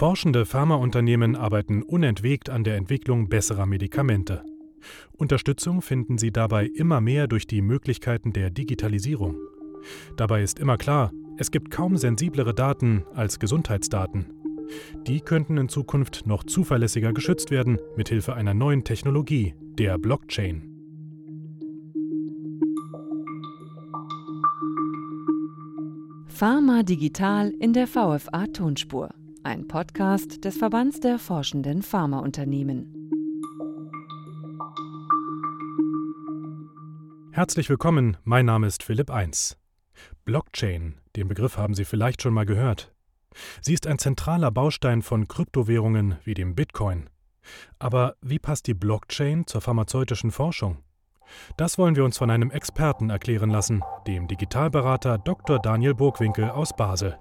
Forschende Pharmaunternehmen arbeiten unentwegt an der Entwicklung besserer Medikamente. Unterstützung finden sie dabei immer mehr durch die Möglichkeiten der Digitalisierung. Dabei ist immer klar, es gibt kaum sensiblere Daten als Gesundheitsdaten. Die könnten in Zukunft noch zuverlässiger geschützt werden mithilfe einer neuen Technologie, der Blockchain. Pharma Digital in der VFA Tonspur, ein Podcast des Verbands der forschenden Pharmaunternehmen. Herzlich willkommen, mein Name ist Philipp Eins. Blockchain, den Begriff haben Sie vielleicht schon mal gehört. Sie ist ein zentraler Baustein von Kryptowährungen wie dem Bitcoin. Aber wie passt die Blockchain zur pharmazeutischen Forschung? Das wollen wir uns von einem Experten erklären lassen, dem Digitalberater Dr. Daniel Burgwinkel aus Basel.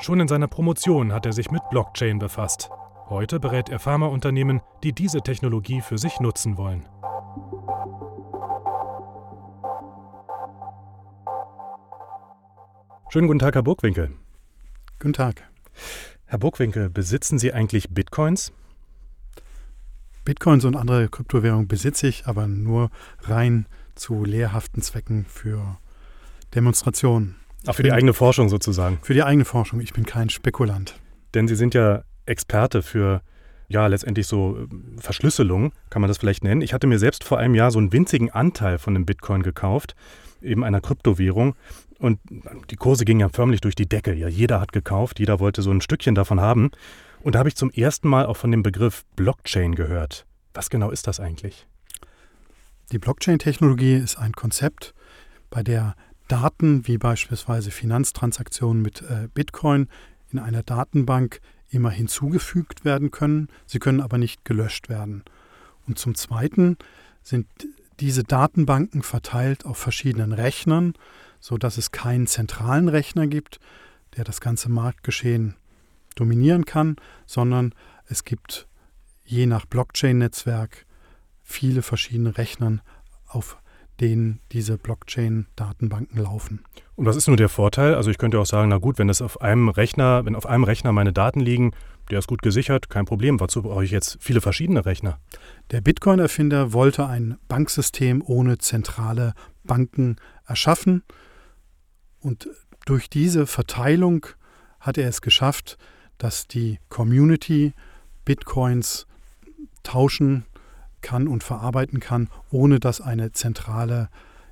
Schon in seiner Promotion hat er sich mit Blockchain befasst. Heute berät er Pharmaunternehmen, die diese Technologie für sich nutzen wollen. Schönen guten Tag, Herr Burgwinkel. Guten Tag. Herr Burgwinkel, besitzen Sie eigentlich Bitcoins? Bitcoins und andere Kryptowährungen besitze ich, aber nur rein zu lehrhaften Zwecken für Demonstrationen. Ach, für die eigene Forschung sozusagen. Für die eigene Forschung. Ich bin kein Spekulant. Denn Sie sind ja Experte für ja, letztendlich so äh, Verschlüsselung, kann man das vielleicht nennen. Ich hatte mir selbst vor einem Jahr so einen winzigen Anteil von einem Bitcoin gekauft, eben einer Kryptowährung. Und die Kurse gingen ja förmlich durch die Decke. Ja, jeder hat gekauft, jeder wollte so ein Stückchen davon haben. Und da habe ich zum ersten Mal auch von dem Begriff Blockchain gehört. Was genau ist das eigentlich? Die Blockchain-Technologie ist ein Konzept, bei der Daten wie beispielsweise Finanztransaktionen mit äh, Bitcoin in einer Datenbank immer hinzugefügt werden können. Sie können aber nicht gelöscht werden. Und zum Zweiten sind diese Datenbanken verteilt auf verschiedenen Rechnern, sodass es keinen zentralen Rechner gibt, der das ganze Marktgeschehen dominieren kann, sondern es gibt je nach Blockchain-Netzwerk viele verschiedene Rechnern, auf denen diese Blockchain-Datenbanken laufen. Und was ist nun der Vorteil? Also ich könnte auch sagen, na gut, wenn es auf einem Rechner, wenn auf einem Rechner meine Daten liegen, der ist gut gesichert, kein Problem. Wozu brauche ich jetzt viele verschiedene Rechner? Der Bitcoin-Erfinder wollte ein Banksystem ohne zentrale Banken erschaffen. Und durch diese Verteilung hat er es geschafft, dass die Community Bitcoins tauschen kann und verarbeiten kann, ohne dass eine zentrale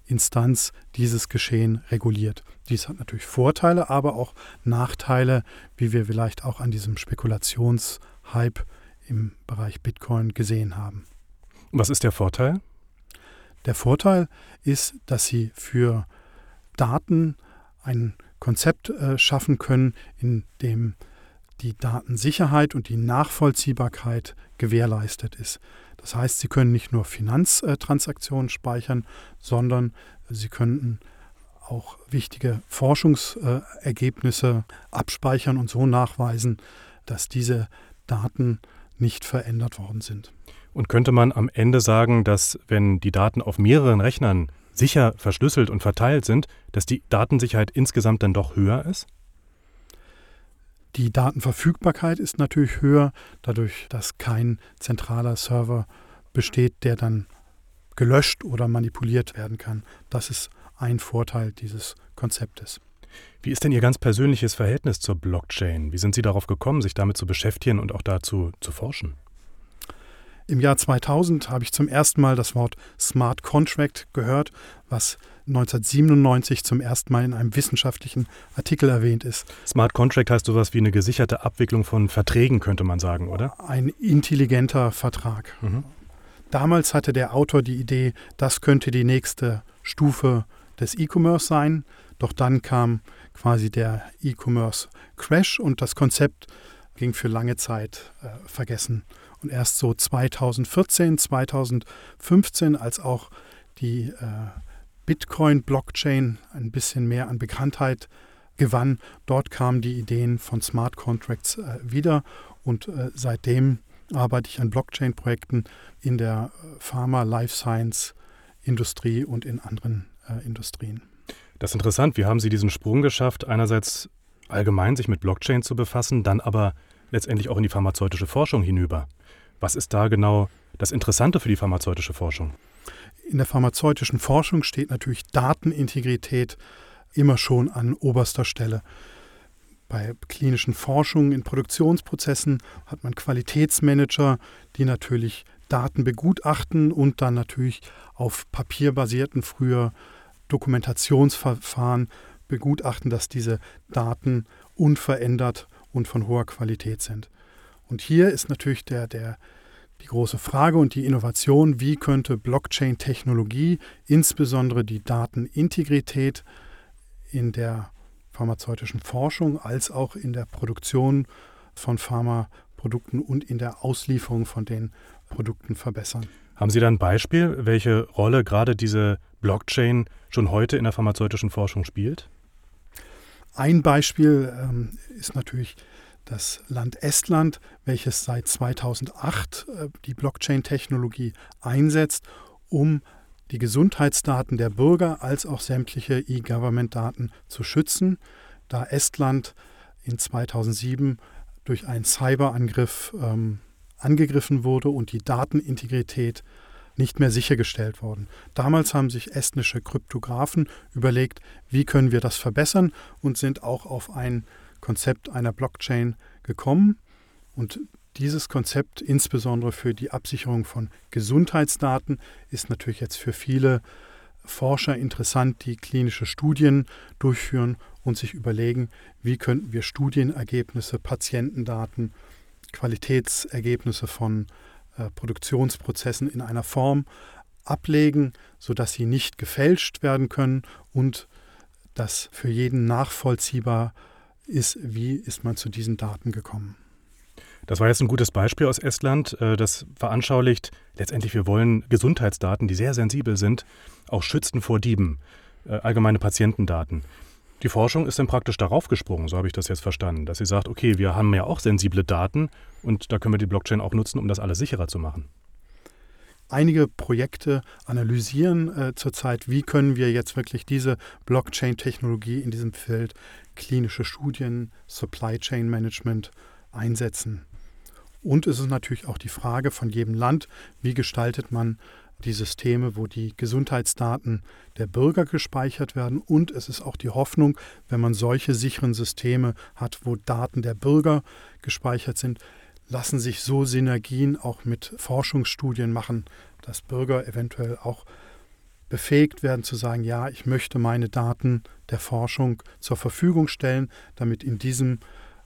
Instanz dieses Geschehen reguliert. Dies hat natürlich Vorteile, aber auch Nachteile, wie wir vielleicht auch an diesem Spekulationshype im Bereich Bitcoin gesehen haben. Was ist der Vorteil? Der Vorteil ist, dass Sie für Daten ein Konzept äh, schaffen können, in dem die Datensicherheit und die Nachvollziehbarkeit gewährleistet ist. Das heißt, Sie können nicht nur Finanztransaktionen speichern, sondern Sie könnten auch wichtige Forschungsergebnisse abspeichern und so nachweisen, dass diese Daten nicht verändert worden sind. Und könnte man am Ende sagen, dass wenn die Daten auf mehreren Rechnern sicher verschlüsselt und verteilt sind, dass die Datensicherheit insgesamt dann doch höher ist? Die Datenverfügbarkeit ist natürlich höher, dadurch, dass kein zentraler Server besteht, der dann gelöscht oder manipuliert werden kann. Das ist ein Vorteil dieses Konzeptes. Wie ist denn Ihr ganz persönliches Verhältnis zur Blockchain? Wie sind Sie darauf gekommen, sich damit zu beschäftigen und auch dazu zu forschen? Im Jahr 2000 habe ich zum ersten Mal das Wort Smart Contract gehört, was 1997 zum ersten Mal in einem wissenschaftlichen Artikel erwähnt ist. Smart Contract heißt sowas wie eine gesicherte Abwicklung von Verträgen, könnte man sagen, oder? Ein intelligenter Vertrag. Mhm. Damals hatte der Autor die Idee, das könnte die nächste Stufe des E-Commerce sein. Doch dann kam quasi der E-Commerce Crash und das Konzept ging für lange Zeit äh, vergessen. Und erst so 2014, 2015, als auch die äh, Bitcoin-Blockchain ein bisschen mehr an Bekanntheit gewann, dort kamen die Ideen von Smart Contracts äh, wieder. Und äh, seitdem arbeite ich an Blockchain-Projekten in der äh, Pharma, Life Science, Industrie und in anderen äh, Industrien. Das ist interessant. Wie haben Sie diesen Sprung geschafft, einerseits allgemein sich mit Blockchain zu befassen, dann aber letztendlich auch in die pharmazeutische Forschung hinüber. Was ist da genau das Interessante für die pharmazeutische Forschung? In der pharmazeutischen Forschung steht natürlich Datenintegrität immer schon an oberster Stelle. Bei klinischen Forschungen in Produktionsprozessen hat man Qualitätsmanager, die natürlich Daten begutachten und dann natürlich auf papierbasierten früher Dokumentationsverfahren begutachten, dass diese Daten unverändert und von hoher Qualität sind. Und hier ist natürlich der, der, die große Frage und die Innovation, wie könnte Blockchain-Technologie, insbesondere die Datenintegrität in der pharmazeutischen Forschung als auch in der Produktion von Pharmaprodukten und in der Auslieferung von den Produkten verbessern. Haben Sie da ein Beispiel, welche Rolle gerade diese Blockchain schon heute in der pharmazeutischen Forschung spielt? Ein Beispiel ähm, ist natürlich das Land Estland, welches seit 2008 äh, die Blockchain-Technologie einsetzt, um die Gesundheitsdaten der Bürger als auch sämtliche E-Government-Daten zu schützen, da Estland in 2007 durch einen Cyberangriff ähm, angegriffen wurde und die Datenintegrität nicht mehr sichergestellt worden. Damals haben sich estnische Kryptografen überlegt, wie können wir das verbessern und sind auch auf ein Konzept einer Blockchain gekommen. Und dieses Konzept, insbesondere für die Absicherung von Gesundheitsdaten, ist natürlich jetzt für viele Forscher interessant, die klinische Studien durchführen und sich überlegen, wie könnten wir Studienergebnisse, Patientendaten, Qualitätsergebnisse von äh, Produktionsprozessen in einer Form ablegen, sodass sie nicht gefälscht werden können und dass für jeden nachvollziehbar ist, wie ist man zu diesen Daten gekommen. Das war jetzt ein gutes Beispiel aus Estland. Äh, das veranschaulicht letztendlich, wir wollen Gesundheitsdaten, die sehr sensibel sind, auch schützen vor Dieben, äh, allgemeine Patientendaten. Die Forschung ist dann praktisch darauf gesprungen, so habe ich das jetzt verstanden, dass sie sagt, okay, wir haben ja auch sensible Daten und da können wir die Blockchain auch nutzen, um das alles sicherer zu machen. Einige Projekte analysieren äh, zurzeit, wie können wir jetzt wirklich diese Blockchain-Technologie in diesem Feld klinische Studien, Supply Chain Management einsetzen. Und es ist natürlich auch die Frage von jedem Land, wie gestaltet man die Systeme, wo die Gesundheitsdaten der Bürger gespeichert werden. Und es ist auch die Hoffnung, wenn man solche sicheren Systeme hat, wo Daten der Bürger gespeichert sind, lassen sich so Synergien auch mit Forschungsstudien machen, dass Bürger eventuell auch befähigt werden zu sagen, ja, ich möchte meine Daten der Forschung zur Verfügung stellen, damit in diesem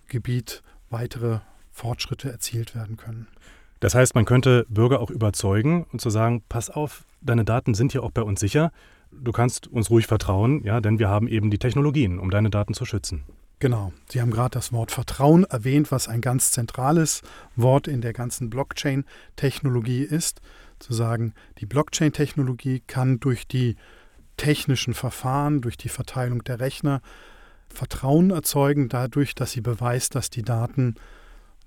Gebiet weitere Fortschritte erzielt werden können. Das heißt, man könnte Bürger auch überzeugen und zu sagen, pass auf, deine Daten sind hier auch bei uns sicher. Du kannst uns ruhig vertrauen, ja, denn wir haben eben die Technologien, um deine Daten zu schützen. Genau. Sie haben gerade das Wort Vertrauen erwähnt, was ein ganz zentrales Wort in der ganzen Blockchain-Technologie ist. Zu sagen, die Blockchain-Technologie kann durch die technischen Verfahren, durch die Verteilung der Rechner Vertrauen erzeugen, dadurch, dass sie beweist, dass die Daten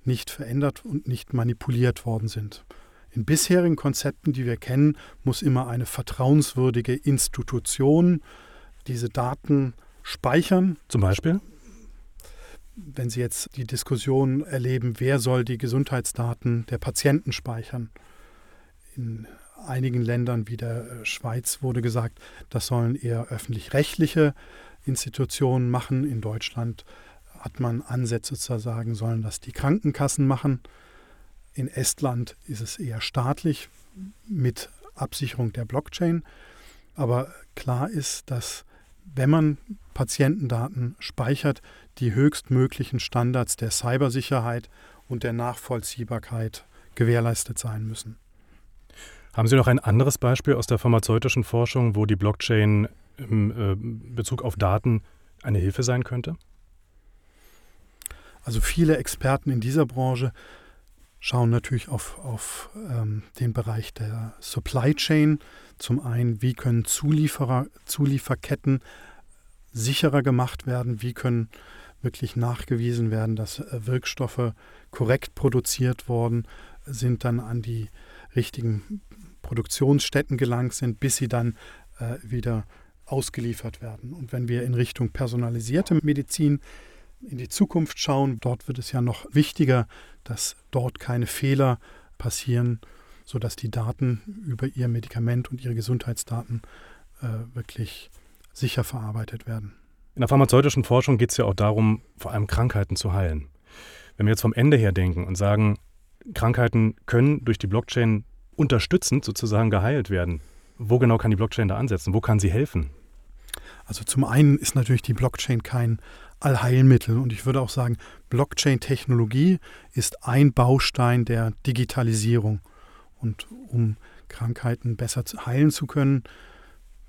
nicht verändert und nicht manipuliert worden sind. In bisherigen Konzepten, die wir kennen, muss immer eine vertrauenswürdige Institution diese Daten speichern. Zum Beispiel? Wenn Sie jetzt die Diskussion erleben, wer soll die Gesundheitsdaten der Patienten speichern. In einigen Ländern wie der Schweiz wurde gesagt, das sollen eher öffentlich-rechtliche Institutionen machen. In Deutschland hat man Ansätze zu sagen, sollen das die Krankenkassen machen. In Estland ist es eher staatlich mit Absicherung der Blockchain. Aber klar ist, dass wenn man Patientendaten speichert, die höchstmöglichen Standards der Cybersicherheit und der Nachvollziehbarkeit gewährleistet sein müssen. Haben Sie noch ein anderes Beispiel aus der pharmazeutischen Forschung, wo die Blockchain im äh, Bezug auf Daten eine Hilfe sein könnte? Also viele Experten in dieser Branche schauen natürlich auf, auf ähm, den Bereich der Supply Chain. Zum einen, wie können Zulieferer, Zulieferketten sicherer gemacht werden, wie können wirklich nachgewiesen werden, dass äh, Wirkstoffe korrekt produziert worden sind, dann an die richtigen Produktionsstätten gelangt sind, bis sie dann äh, wieder ausgeliefert werden. Und wenn wir in Richtung personalisierte Medizin in die Zukunft schauen. Dort wird es ja noch wichtiger, dass dort keine Fehler passieren, sodass die Daten über ihr Medikament und ihre Gesundheitsdaten äh, wirklich sicher verarbeitet werden. In der pharmazeutischen Forschung geht es ja auch darum, vor allem Krankheiten zu heilen. Wenn wir jetzt vom Ende her denken und sagen, Krankheiten können durch die Blockchain unterstützend sozusagen geheilt werden, wo genau kann die Blockchain da ansetzen? Wo kann sie helfen? Also zum einen ist natürlich die Blockchain kein Allheilmittel und ich würde auch sagen, Blockchain-Technologie ist ein Baustein der Digitalisierung. Und um Krankheiten besser heilen zu können,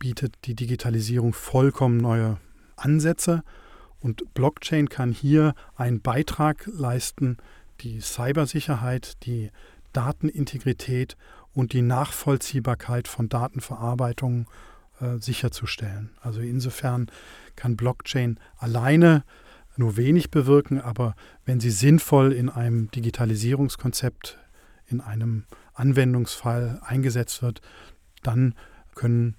bietet die Digitalisierung vollkommen neue Ansätze. Und Blockchain kann hier einen Beitrag leisten, die Cybersicherheit, die Datenintegrität und die Nachvollziehbarkeit von Datenverarbeitung äh, sicherzustellen. Also insofern kann Blockchain alleine nur wenig bewirken, aber wenn sie sinnvoll in einem Digitalisierungskonzept, in einem Anwendungsfall eingesetzt wird, dann können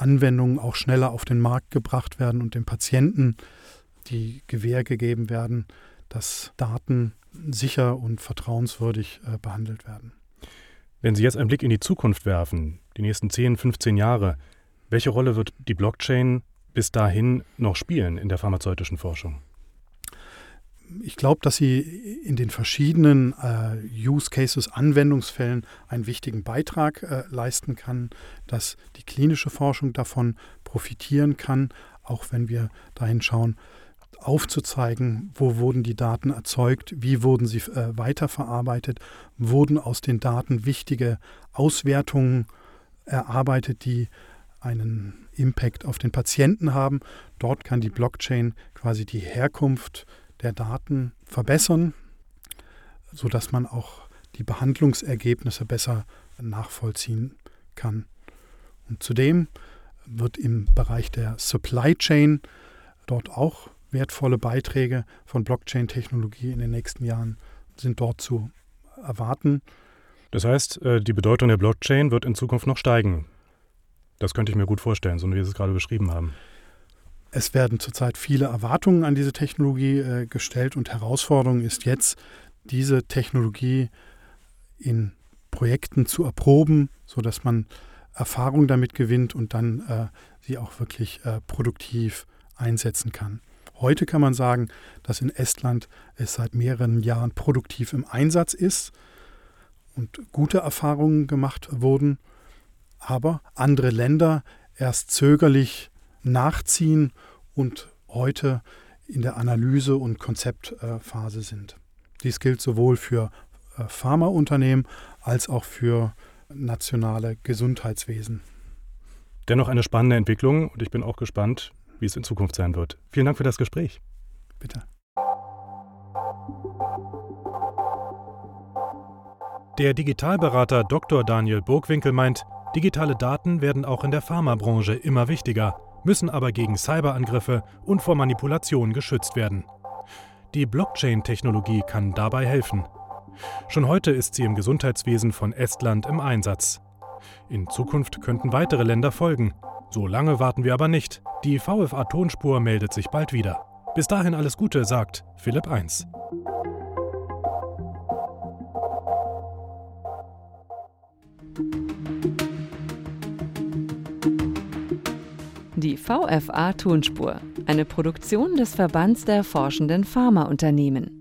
Anwendungen auch schneller auf den Markt gebracht werden und dem Patienten die Gewähr gegeben werden, dass Daten sicher und vertrauenswürdig äh, behandelt werden. Wenn Sie jetzt einen Blick in die Zukunft werfen, die nächsten 10, 15 Jahre, welche Rolle wird die Blockchain bis dahin noch spielen in der pharmazeutischen Forschung? Ich glaube, dass sie in den verschiedenen äh, Use Cases, Anwendungsfällen einen wichtigen Beitrag äh, leisten kann, dass die klinische Forschung davon profitieren kann, auch wenn wir dahin schauen, aufzuzeigen, wo wurden die Daten erzeugt, wie wurden sie äh, weiterverarbeitet, wurden aus den Daten wichtige Auswertungen erarbeitet, die einen Impact auf den Patienten haben. Dort kann die Blockchain quasi die Herkunft der Daten verbessern, sodass man auch die Behandlungsergebnisse besser nachvollziehen kann. Und zudem wird im Bereich der Supply Chain dort auch wertvolle Beiträge von Blockchain-Technologie in den nächsten Jahren sind dort zu erwarten. Das heißt, äh, die Bedeutung der Blockchain wird in Zukunft noch steigen. Das könnte ich mir gut vorstellen, so wie Sie es gerade beschrieben haben. Es werden zurzeit viele Erwartungen an diese Technologie äh, gestellt und Herausforderung ist jetzt, diese Technologie in Projekten zu erproben, sodass man Erfahrung damit gewinnt und dann äh, sie auch wirklich äh, produktiv einsetzen kann. Heute kann man sagen, dass in Estland es seit mehreren Jahren produktiv im Einsatz ist und gute Erfahrungen gemacht wurden aber andere Länder erst zögerlich nachziehen und heute in der Analyse- und Konzeptphase sind. Dies gilt sowohl für äh, Pharmaunternehmen als auch für nationale Gesundheitswesen. Dennoch eine spannende Entwicklung und ich bin auch gespannt, wie es in Zukunft sein wird. Vielen Dank für das Gespräch. Bitte. Der Digitalberater Dr. Daniel Burgwinkel meint, Digitale Daten werden auch in der Pharmabranche immer wichtiger, müssen aber gegen Cyberangriffe und vor Manipulation geschützt werden. Die Blockchain-Technologie kann dabei helfen. Schon heute ist sie im Gesundheitswesen von Estland im Einsatz. In Zukunft könnten weitere Länder folgen. So lange warten wir aber nicht. Die VFA Tonspur meldet sich bald wieder. Bis dahin alles Gute, sagt Philipp 1. Die VFA Tonspur, eine Produktion des Verbands der forschenden Pharmaunternehmen.